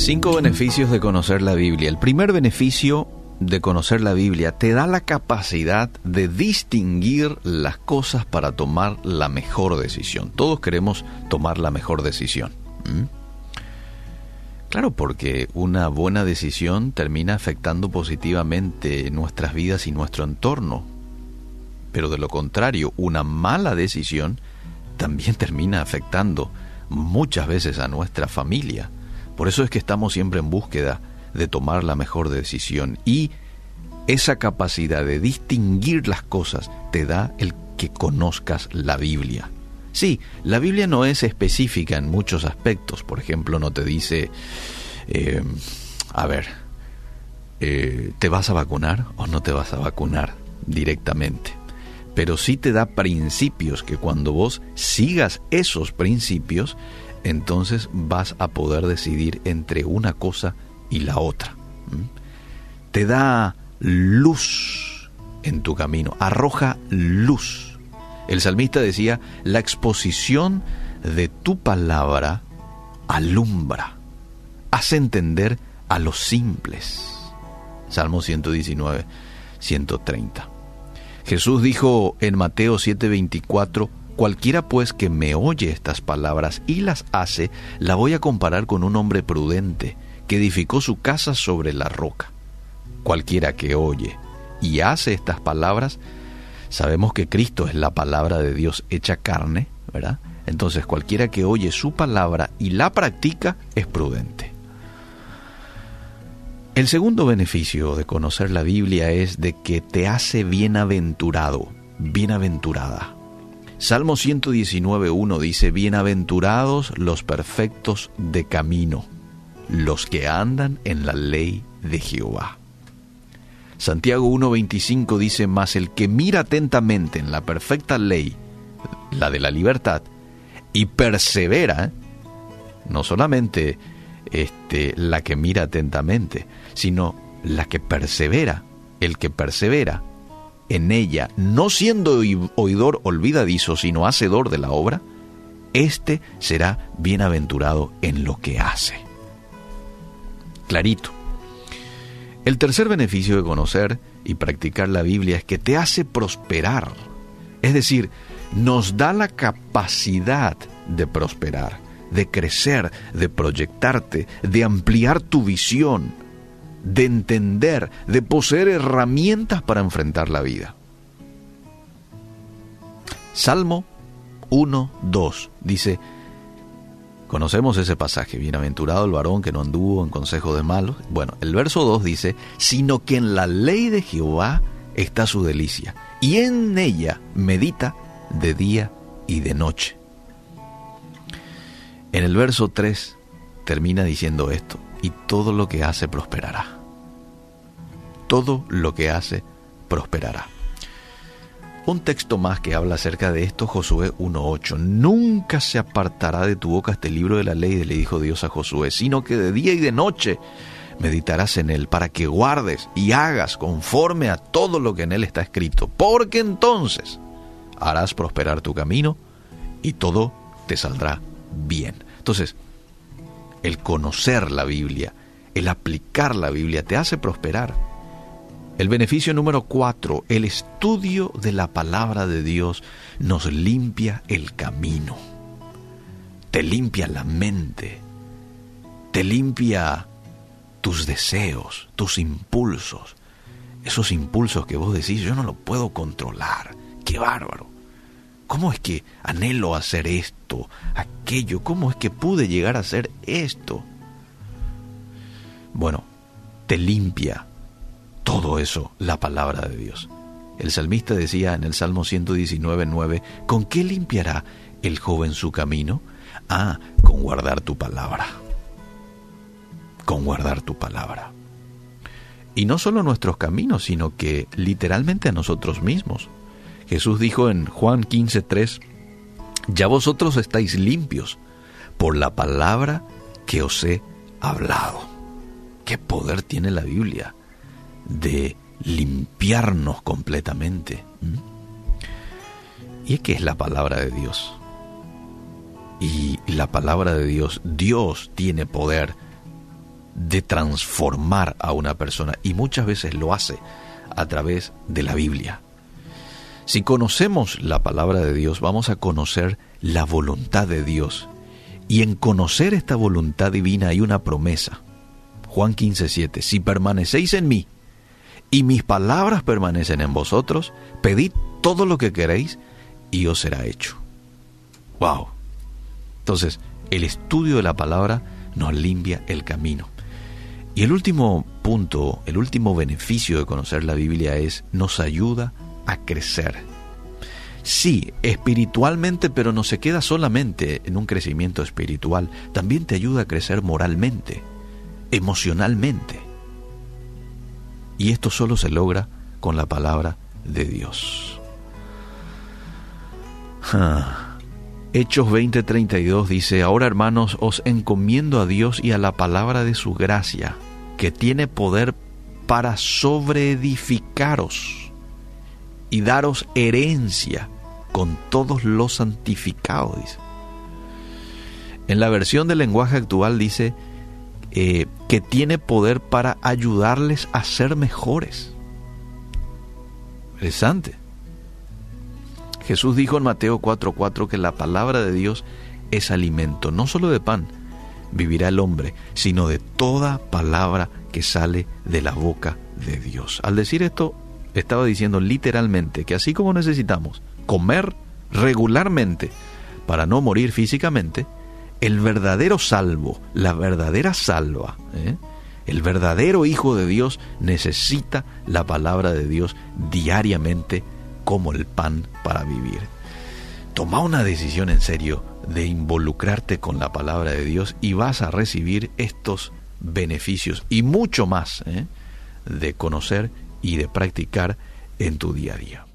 Cinco beneficios de conocer la Biblia. El primer beneficio de conocer la Biblia te da la capacidad de distinguir las cosas para tomar la mejor decisión. Todos queremos tomar la mejor decisión. Claro, porque una buena decisión termina afectando positivamente nuestras vidas y nuestro entorno. Pero de lo contrario, una mala decisión también termina afectando muchas veces a nuestra familia por eso es que estamos siempre en búsqueda de tomar la mejor decisión y esa capacidad de distinguir las cosas te da el que conozcas la Biblia. Sí, la Biblia no es específica en muchos aspectos. Por ejemplo, no te dice, eh, a ver, eh, ¿te vas a vacunar o no te vas a vacunar directamente? Pero sí te da principios que cuando vos sigas esos principios, entonces vas a poder decidir entre una cosa y la otra. Te da luz en tu camino, arroja luz. El salmista decía, la exposición de tu palabra alumbra, hace entender a los simples. Salmo 119, 130. Jesús dijo en Mateo 7:24, Cualquiera pues que me oye estas palabras y las hace, la voy a comparar con un hombre prudente que edificó su casa sobre la roca. Cualquiera que oye y hace estas palabras, sabemos que Cristo es la palabra de Dios hecha carne, ¿verdad? Entonces cualquiera que oye su palabra y la practica es prudente. El segundo beneficio de conocer la Biblia es de que te hace bienaventurado, bienaventurada. Salmo 119.1 dice, Bienaventurados los perfectos de camino, los que andan en la ley de Jehová. Santiago 1.25 dice, Mas el que mira atentamente en la perfecta ley, la de la libertad, y persevera, no solamente este, la que mira atentamente, sino la que persevera, el que persevera en ella, no siendo oidor olvidadizo, sino hacedor de la obra, éste será bienaventurado en lo que hace. Clarito. El tercer beneficio de conocer y practicar la Biblia es que te hace prosperar. Es decir, nos da la capacidad de prosperar, de crecer, de proyectarte, de ampliar tu visión, de entender, de poseer herramientas para enfrentar la vida. Salmo 1, 2 dice, conocemos ese pasaje, bienaventurado el varón que no anduvo en consejo de malos. Bueno, el verso 2 dice, sino que en la ley de Jehová está su delicia, y en ella medita de día y de noche. En el verso 3 termina diciendo esto, y todo lo que hace prosperará. Todo lo que hace prosperará. Un texto más que habla acerca de esto, Josué 1.8. Nunca se apartará de tu boca este libro de la ley, le dijo Dios a Josué, sino que de día y de noche meditarás en él para que guardes y hagas conforme a todo lo que en él está escrito, porque entonces harás prosperar tu camino y todo te saldrá bien. Entonces, el conocer la Biblia, el aplicar la Biblia, te hace prosperar. El beneficio número cuatro, el estudio de la palabra de Dios nos limpia el camino, te limpia la mente, te limpia tus deseos, tus impulsos, esos impulsos que vos decís, yo no lo puedo controlar, qué bárbaro. ¿Cómo es que anhelo hacer esto, aquello? ¿Cómo es que pude llegar a hacer esto? Bueno, te limpia todo eso la palabra de Dios. El salmista decía en el Salmo 119, ¿con qué limpiará el joven su camino? Ah, con guardar tu palabra. Con guardar tu palabra. Y no solo nuestros caminos, sino que literalmente a nosotros mismos. Jesús dijo en Juan 15:3, ya vosotros estáis limpios por la palabra que os he hablado. ¿Qué poder tiene la Biblia de limpiarnos completamente? ¿Y qué es la palabra de Dios? Y la palabra de Dios, Dios tiene poder de transformar a una persona y muchas veces lo hace a través de la Biblia. Si conocemos la palabra de Dios, vamos a conocer la voluntad de Dios. Y en conocer esta voluntad divina hay una promesa. Juan 15:7, si permanecéis en mí y mis palabras permanecen en vosotros, pedid todo lo que queréis y os será hecho. ¡Wow! Entonces, el estudio de la palabra nos limpia el camino. Y el último punto, el último beneficio de conocer la Biblia es nos ayuda a crecer. Sí, espiritualmente, pero no se queda solamente en un crecimiento espiritual, también te ayuda a crecer moralmente, emocionalmente. Y esto solo se logra con la palabra de Dios. Ah. Hechos 20:32 dice, ahora hermanos, os encomiendo a Dios y a la palabra de su gracia, que tiene poder para sobreedificaros y daros herencia con todos los santificados. En la versión del lenguaje actual dice eh, que tiene poder para ayudarles a ser mejores. Interesante. Jesús dijo en Mateo 4:4 que la palabra de Dios es alimento, no solo de pan vivirá el hombre, sino de toda palabra que sale de la boca de Dios. Al decir esto, estaba diciendo literalmente que así como necesitamos comer regularmente para no morir físicamente, el verdadero salvo, la verdadera salva, ¿eh? el verdadero Hijo de Dios necesita la palabra de Dios diariamente como el pan para vivir. Toma una decisión en serio de involucrarte con la palabra de Dios y vas a recibir estos beneficios y mucho más ¿eh? de conocer y de practicar en tu día a día.